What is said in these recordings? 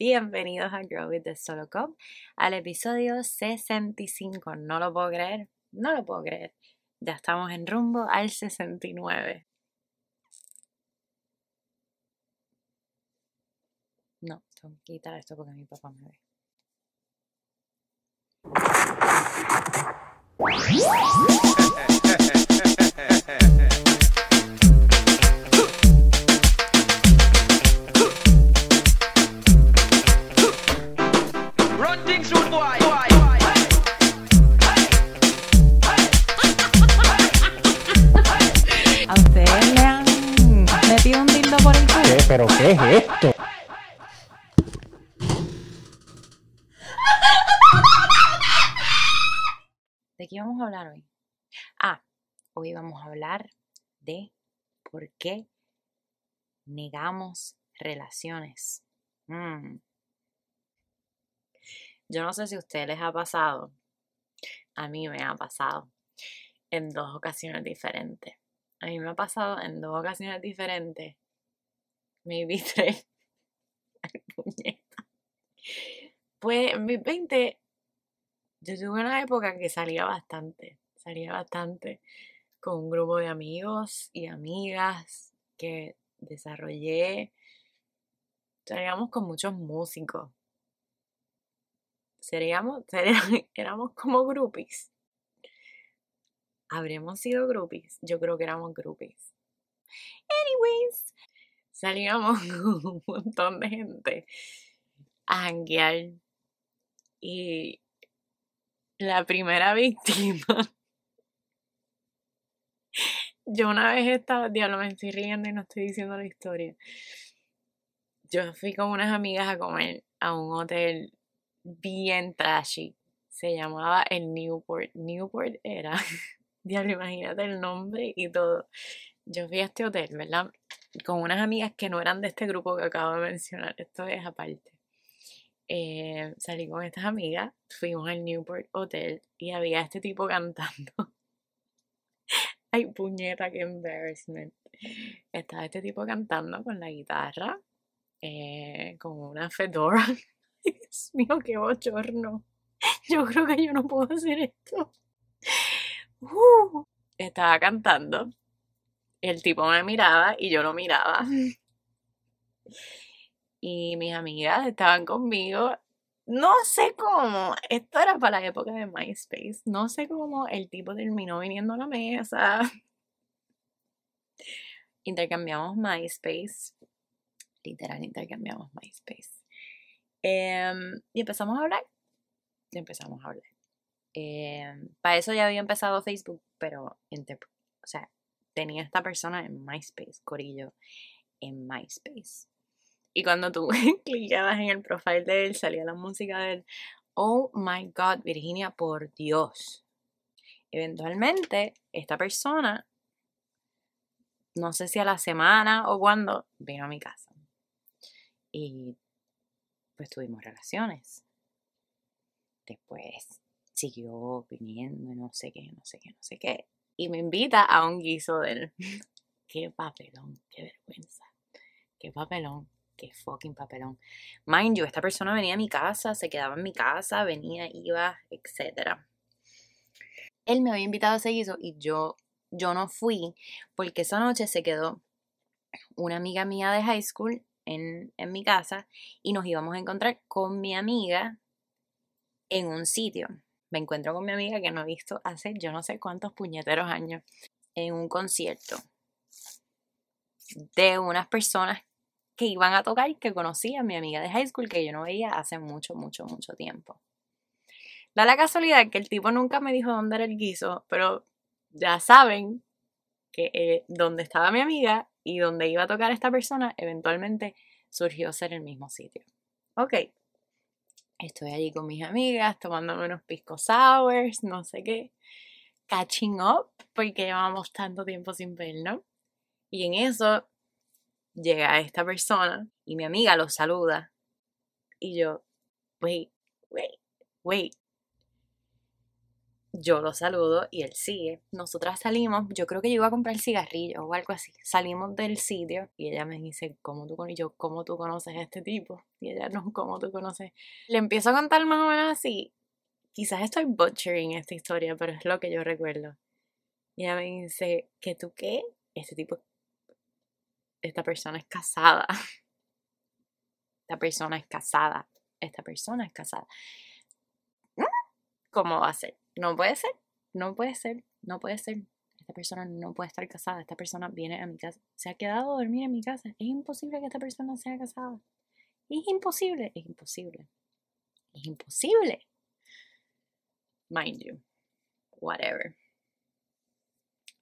Bienvenidos a Grow with the Solo Cup, al episodio 65. No lo puedo creer, no lo puedo creer. Ya estamos en rumbo al 69. No, tengo que quitar esto porque mi papá me ve. ¿Pero qué es esto? ¿De qué vamos a hablar hoy? Ah, hoy vamos a hablar de por qué negamos relaciones. Mm. Yo no sé si a ustedes les ha pasado, a mí me ha pasado en dos ocasiones diferentes. A mí me ha pasado en dos ocasiones diferentes. Maybe tres. Ay, puñeta. Pues en mis 20 yo tuve una época que salía bastante, salía bastante con un grupo de amigos y amigas que desarrollé. Salíamos con muchos músicos. Seríamos, seríamos- éramos como groupies. ¿Habremos sido groupies? Yo creo que éramos groupies. Anyways, salíamos con un montón de gente a janguear. Y la primera víctima. Yo una vez estaba, diablo, me estoy riendo y no estoy diciendo la historia. Yo fui con unas amigas a comer a un hotel bien trashy. Se llamaba el Newport. Newport era, diablo, imagínate el nombre y todo. Yo fui a este hotel, ¿verdad? Con unas amigas que no eran de este grupo que acabo de mencionar. Esto es aparte eh, salí con estas amigas, fuimos al Newport Hotel y había este tipo cantando. Ay, puñeta, qué embarrassment. Estaba este tipo cantando con la guitarra, eh, con una fedora. Dios mío, qué bochorno. Yo creo que yo no puedo hacer esto. Uh, estaba cantando. El tipo me miraba y yo lo miraba. y mis amigas estaban conmigo. No sé cómo, esto era para la época de MySpace, no sé cómo el tipo terminó viniendo a la mesa. Intercambiamos MySpace, literal intercambiamos MySpace. Em, y empezamos a hablar, y empezamos a hablar. Em, para eso ya había empezado Facebook, pero, o sea, tenía esta persona en MySpace, Corillo, en MySpace. Y cuando tú clicabas en el profile de él, salía la música de él. Oh my God, Virginia, por Dios. Eventualmente, esta persona, no sé si a la semana o cuando, vino a mi casa. Y pues tuvimos relaciones. Después siguió viniendo, no sé qué, no sé qué, no sé qué. Y me invita a un guiso de él. Qué papelón, qué vergüenza. Qué papelón, qué fucking papelón. Mind you, esta persona venía a mi casa, se quedaba en mi casa, venía, iba, etc. Él me había invitado a ese guiso y yo, yo no fui porque esa noche se quedó una amiga mía de high school en, en mi casa y nos íbamos a encontrar con mi amiga en un sitio. Me encuentro con mi amiga que no he visto hace yo no sé cuántos puñeteros años en un concierto de unas personas que iban a tocar y que conocía a mi amiga de high school que yo no veía hace mucho, mucho, mucho tiempo. Da la casualidad que el tipo nunca me dijo dónde era el guiso, pero ya saben que eh, donde estaba mi amiga y donde iba a tocar esta persona, eventualmente surgió ser el mismo sitio. Ok, estoy allí con mis amigas, tomándome unos pisco sours, no sé qué, catching up, porque llevamos tanto tiempo sin vernos. Y en eso llega esta persona y mi amiga lo saluda. Y yo, wait, wait, wait. Yo lo saludo y él sigue. Nosotras salimos, yo creo que yo iba a comprar cigarrillos o algo así. Salimos del sitio y ella me dice, ¿cómo tú, con... yo, ¿cómo tú conoces a este tipo? Y ella, no, ¿cómo tú conoces? Le empiezo a contar más o menos así. Quizás estoy butchering esta historia, pero es lo que yo recuerdo. Y ella me dice, ¿que tú qué? Este tipo, esta persona es casada. Esta persona es casada. Esta persona es casada. ¿Cómo va a ser? No puede ser, no puede ser, no puede ser. Esta persona no puede estar casada. Esta persona viene a mi casa. Se ha quedado a dormir en mi casa. Es imposible que esta persona sea casada. Es imposible, es imposible. Es imposible. Mind you. Whatever.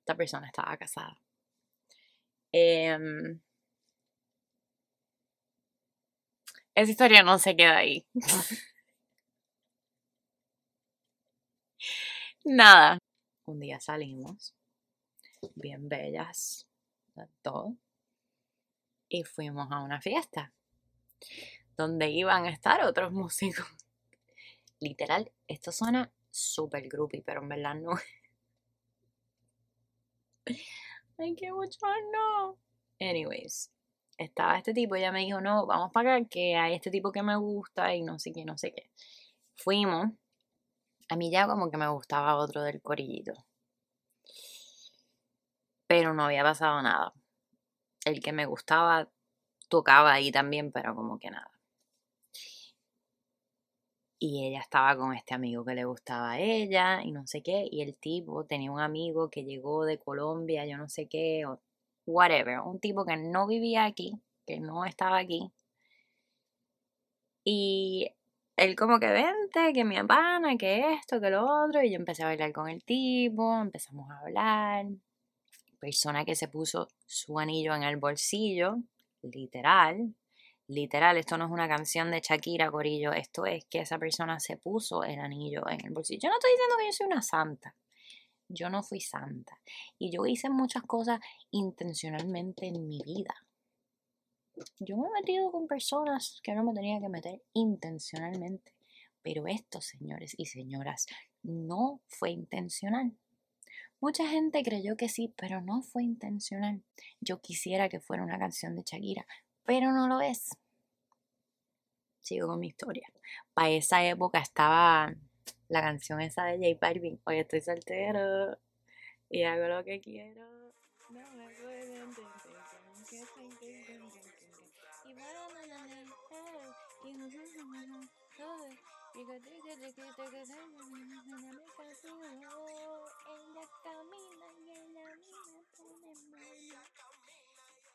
Esta persona estaba casada. Em, esa historia no se queda ahí. Nada. Un día salimos, bien bellas, todo, y fuimos a una fiesta donde iban a estar otros músicos. Literal, esto suena súper groupie, pero en verdad no. Hay que no. Anyways, estaba este tipo, ella me dijo, no, vamos para acá, que hay este tipo que me gusta y no sé qué, no sé qué. Fuimos a mí ya como que me gustaba otro del corillito. Pero no había pasado nada. El que me gustaba tocaba ahí también, pero como que nada. Y ella estaba con este amigo que le gustaba a ella y no sé qué. Y el tipo tenía un amigo que llegó de Colombia, yo no sé qué, o whatever. Un tipo que no vivía aquí, que no estaba aquí. Y él como que vente, que mi pana, que esto, que lo otro, y yo empecé a bailar con el tipo, empezamos a hablar. Persona que se puso su anillo en el bolsillo, literal. Literal, esto no es una canción de Shakira, Corillo, esto es que esa persona se puso el anillo en el bolsillo. Yo no estoy diciendo que yo soy una santa, yo no fui santa. Y yo hice muchas cosas intencionalmente en mi vida. Yo me he metido con personas que no me tenía que meter intencionalmente. Pero esto, señores y señoras, no fue intencional. Mucha gente creyó que sí, pero no fue intencional. Yo quisiera que fuera una canción de Shakira, pero no lo es. Sigo con mi historia. Para esa época estaba la canción esa de J Balvin. Hoy estoy soltero y hago lo que quiero. No me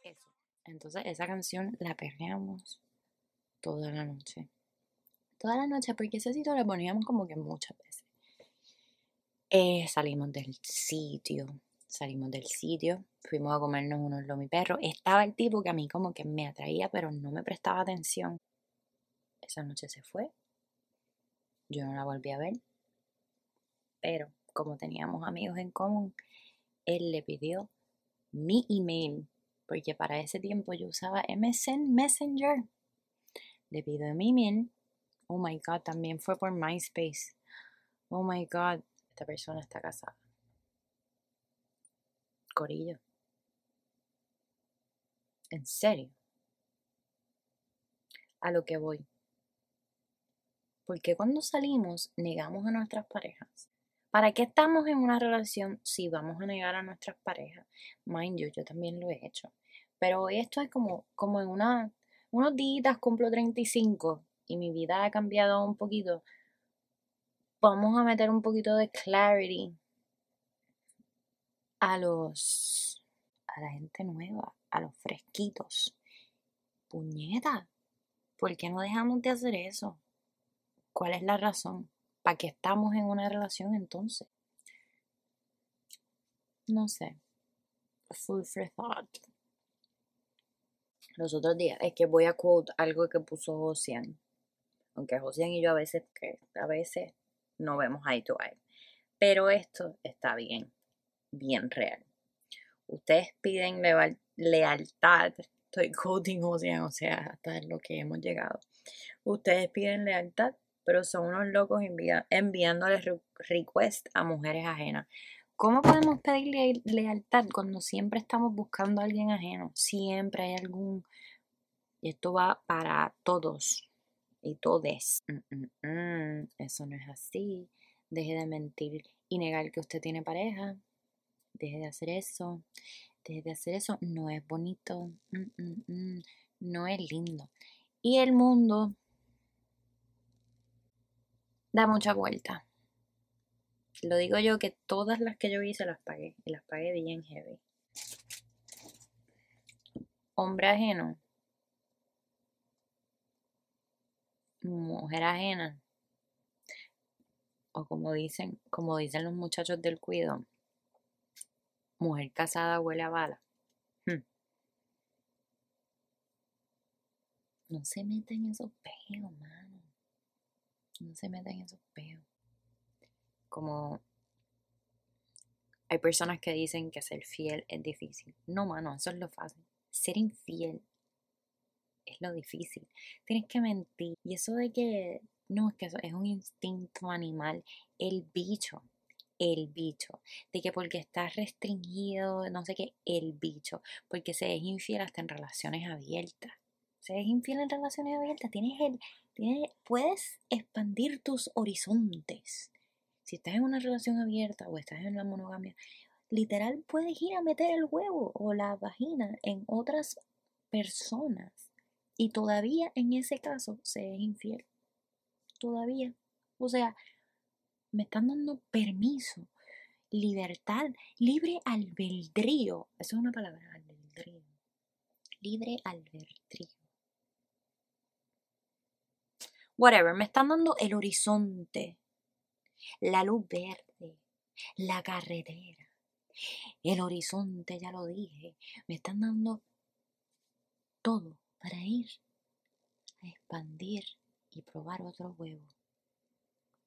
eso. Entonces esa canción la perreamos toda la noche. Toda la noche, porque ese sitio la poníamos como que muchas veces. Eh, salimos del sitio, salimos del sitio, fuimos a comernos unos lomi perros. Estaba el tipo que a mí como que me atraía, pero no me prestaba atención. Esa noche se fue. Yo no la volví a ver. Pero como teníamos amigos en común, él le pidió mi email, porque para ese tiempo yo usaba MSN Messenger. Le pidió mi email. Oh my god, también fue por MySpace. Oh my god, esta persona está casada. Corillo. En serio. A lo que voy. Porque cuando salimos negamos a nuestras parejas. ¿Para qué estamos en una relación si vamos a negar a nuestras parejas? Mind you, yo también lo he hecho. Pero esto es como, como en una, unos días cumplo 35 y mi vida ha cambiado un poquito. Vamos a meter un poquito de clarity a los a la gente nueva, a los fresquitos. Puñeta, ¿por qué no dejamos de hacer eso? ¿Cuál es la razón? ¿Para qué estamos en una relación entonces? No sé. Food for thought. Los otros días, es que voy a quote algo que puso Josian. Aunque Josian y yo a veces, que a veces no vemos eye to eye. Pero esto está bien, bien real. Ustedes piden lealtad. Estoy quoting Josian, o sea, hasta lo que hemos llegado. Ustedes piden lealtad pero son unos locos enviándoles re request a mujeres ajenas. ¿Cómo podemos pedir lealtad cuando siempre estamos buscando a alguien ajeno? Siempre hay algún... Esto va para todos y todes. Mm, mm, mm. Eso no es así. Deje de mentir y negar que usted tiene pareja. Deje de hacer eso. Deje de hacer eso. No es bonito. No es lindo. Y el mundo da mucha vuelta. Lo digo yo que todas las que yo hice las pagué. Y las pagué bien heavy. Hombre ajeno. Mujer ajena. O como dicen, como dicen los muchachos del cuido. Mujer casada huele a bala. No se meten en esos peos, mano. No se meten en esos peos como hay personas que dicen que ser fiel es difícil. No, mano, eso es lo fácil. Ser infiel es lo difícil. Tienes que mentir. Y eso de que, no, es que eso es un instinto animal. El bicho, el bicho. De que porque estás restringido, no sé qué, el bicho. Porque se es infiel hasta en relaciones abiertas. Se es infiel en relaciones abiertas. Tienes el, tienes, puedes expandir tus horizontes si estás en una relación abierta o estás en la monogamia, literal puedes ir a meter el huevo o la vagina en otras personas y todavía en ese caso se es infiel. Todavía. O sea, me están dando permiso, libertad, libre albedrío. Eso es una palabra, albedrío. Libre albedrío. Whatever, me están dando el horizonte la luz verde, la carretera, el horizonte, ya lo dije, me están dando todo para ir a expandir y probar otro huevo.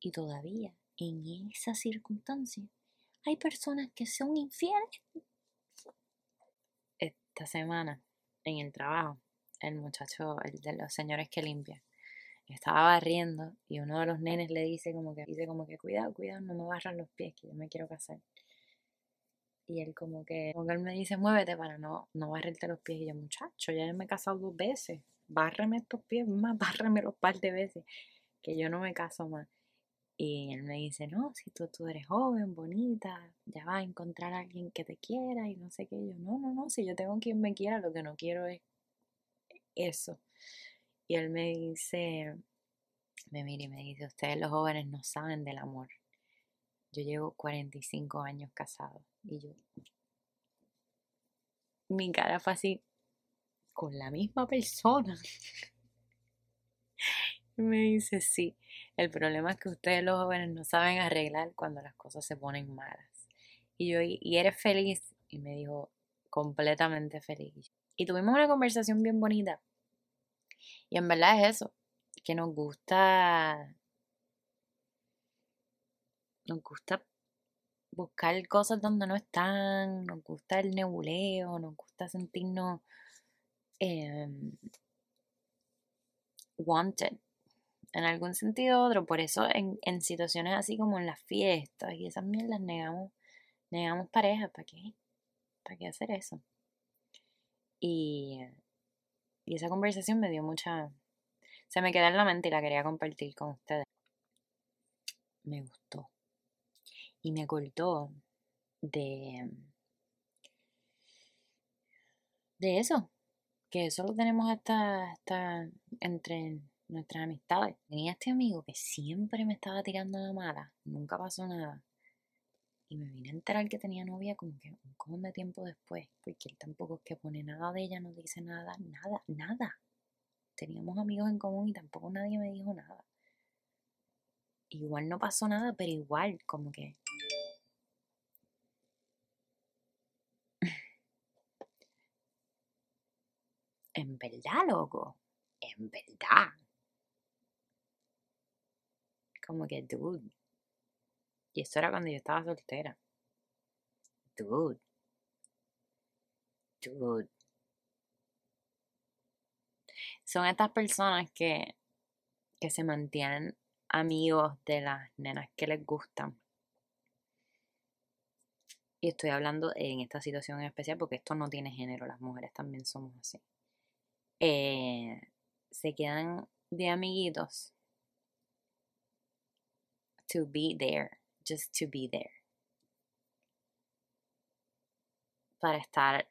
Y todavía en esa circunstancia hay personas que son infieles. Esta semana en el trabajo, el muchacho, el de los señores que limpian, estaba barriendo y uno de los nenes le dice como que, dice como que cuidado, cuidado, no me barran los pies, que yo me quiero casar. Y él como que, como que él me dice, muévete para no, no barrerte los pies. Y yo, muchacho, ya me he casado dos veces. Bárrame estos pies, más bárrame los par de veces. Que yo no me caso más. Y él me dice, no, si tú, tú eres joven, bonita, ya vas a encontrar a alguien que te quiera y no sé qué. yo, no, no, no, si yo tengo quien me quiera, lo que no quiero es eso. Y él me dice, me mira y me dice, ustedes los jóvenes no saben del amor. Yo llevo 45 años casado y yo, mi cara fue así, con la misma persona. me dice, sí, el problema es que ustedes los jóvenes no saben arreglar cuando las cosas se ponen malas. Y yo, ¿y eres feliz? Y me dijo, completamente feliz. Y tuvimos una conversación bien bonita y en verdad es eso, que nos gusta, nos gusta buscar cosas donde no están, nos gusta el nebuleo, nos gusta sentirnos em, wanted en algún sentido u otro. Por eso en, en, situaciones así como en las fiestas y esas mierdas negamos, negamos pareja. ¿Para qué? ¿Para qué hacer eso? Y y esa conversación me dio mucha... Se me quedó en la mente y la quería compartir con ustedes. Me gustó. Y me acordó de... De eso. Que eso lo tenemos hasta, hasta entre nuestras amistades. Tenía este amigo que siempre me estaba tirando la mala. Nunca pasó nada. Y me vine a enterar que tenía novia como que un cojón de tiempo después, porque él tampoco es que pone nada de ella, no dice nada, nada, nada. Teníamos amigos en común y tampoco nadie me dijo nada. Igual no pasó nada, pero igual, como que. En verdad, loco. En verdad. Como que, dude, y eso era cuando yo estaba soltera. Dude. Dude. Son estas personas que, que se mantienen amigos de las nenas que les gustan. Y estoy hablando en esta situación en especial porque esto no tiene género, las mujeres también somos así. Eh, se quedan de amiguitos to be there, just to be there. Para estar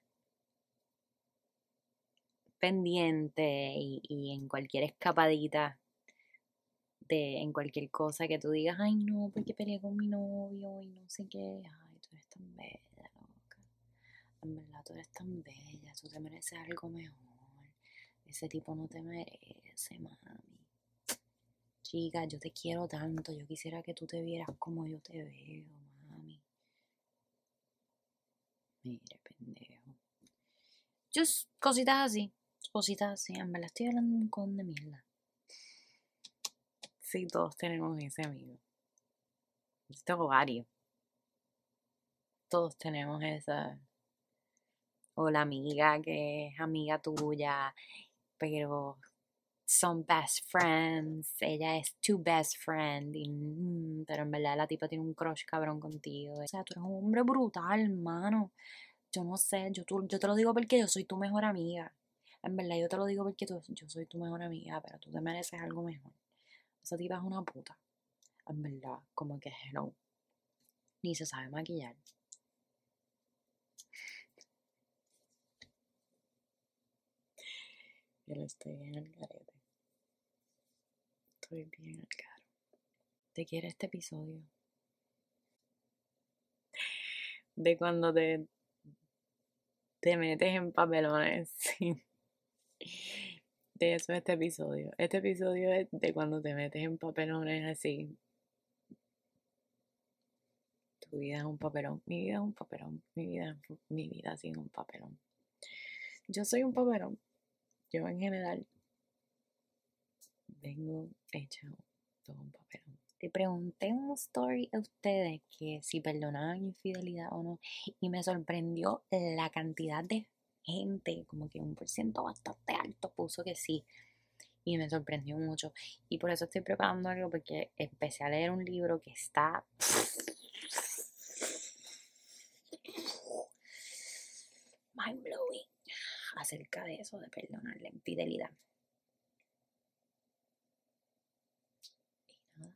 pendiente y, en cualquier escapadita de en cualquier cosa que tú digas, ay no, porque peleé con mi novio y no sé qué, ay, tú eres tan bella, loca. En verdad tú eres tan bella, tú te mereces algo mejor. Ese tipo no te merece, mami. Chica, yo te quiero tanto, yo quisiera que tú te vieras como yo te veo, mami. Mire, pendejo. Just cositas así cositas así. En verdad estoy hablando un con de mierda. Sí, todos tenemos ese amigo. Yo tengo varios. Todos tenemos esa. O la amiga que es amiga tuya, pero son best friends. Ella es tu best friend. Mm, pero en verdad la tipa tiene un crush cabrón contigo. O sea, tú eres un hombre brutal, hermano. Yo no sé, yo, yo te lo digo porque yo soy tu mejor amiga. En verdad, yo te lo digo porque yo soy tu mejor amiga, pero tú te mereces algo mejor. Esa tipa es una puta. En verdad, como que hello. Ni se sabe maquillar. Yo estoy bien al carete. Estoy bien al caro. ¿Te quiere este episodio? De cuando te, te metes en papelones. De eso este episodio. Este episodio es de cuando te metes en papelones así. Tu vida es un papelón. Mi vida es un papelón. Mi vida, mi vida es un papelón. Yo soy un papelón. Yo en general vengo hecha todo un papelón. Le pregunté en un story a ustedes que si perdonaban infidelidad o no. Y me sorprendió la cantidad de gente, como que un por ciento bastante alto puso que sí. Y me sorprendió mucho. Y por eso estoy preparando algo porque empecé a leer un libro que está... Mind blowing. Acerca de eso, de perdonar la infidelidad. Y nada.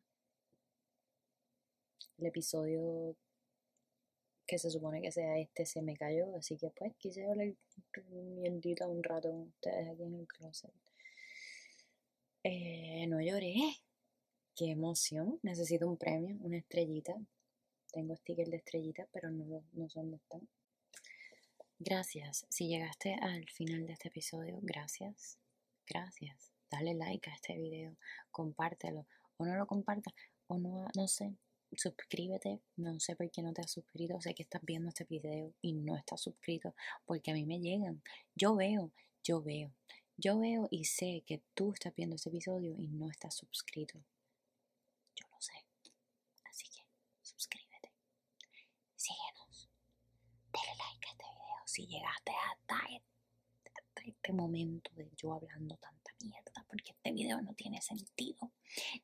El episodio que se supone que sea este se me cayó, así que pues quise hablar mierdita un rato con ustedes aquí en el closet. Eh, no lloré. Qué emoción. Necesito un premio, una estrellita. Tengo stickers de estrellita, pero no, no sé dónde están. Gracias. Si llegaste al final de este episodio, gracias. Gracias. Dale like a este video. Compártelo. O no lo compartas. O no, no sé suscríbete. No sé por qué no te has suscrito. Sé que estás viendo este video y no estás suscrito porque a mí me llegan. Yo veo, yo veo. Yo veo y sé que tú estás viendo este episodio y no estás suscrito. Yo lo sé. Así que suscríbete. Síguenos. Dale like a este video si llegaste hasta este, este momento de yo hablando tanta mierda porque este video no tiene sentido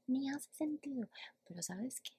ni hace sentido pero sabes qué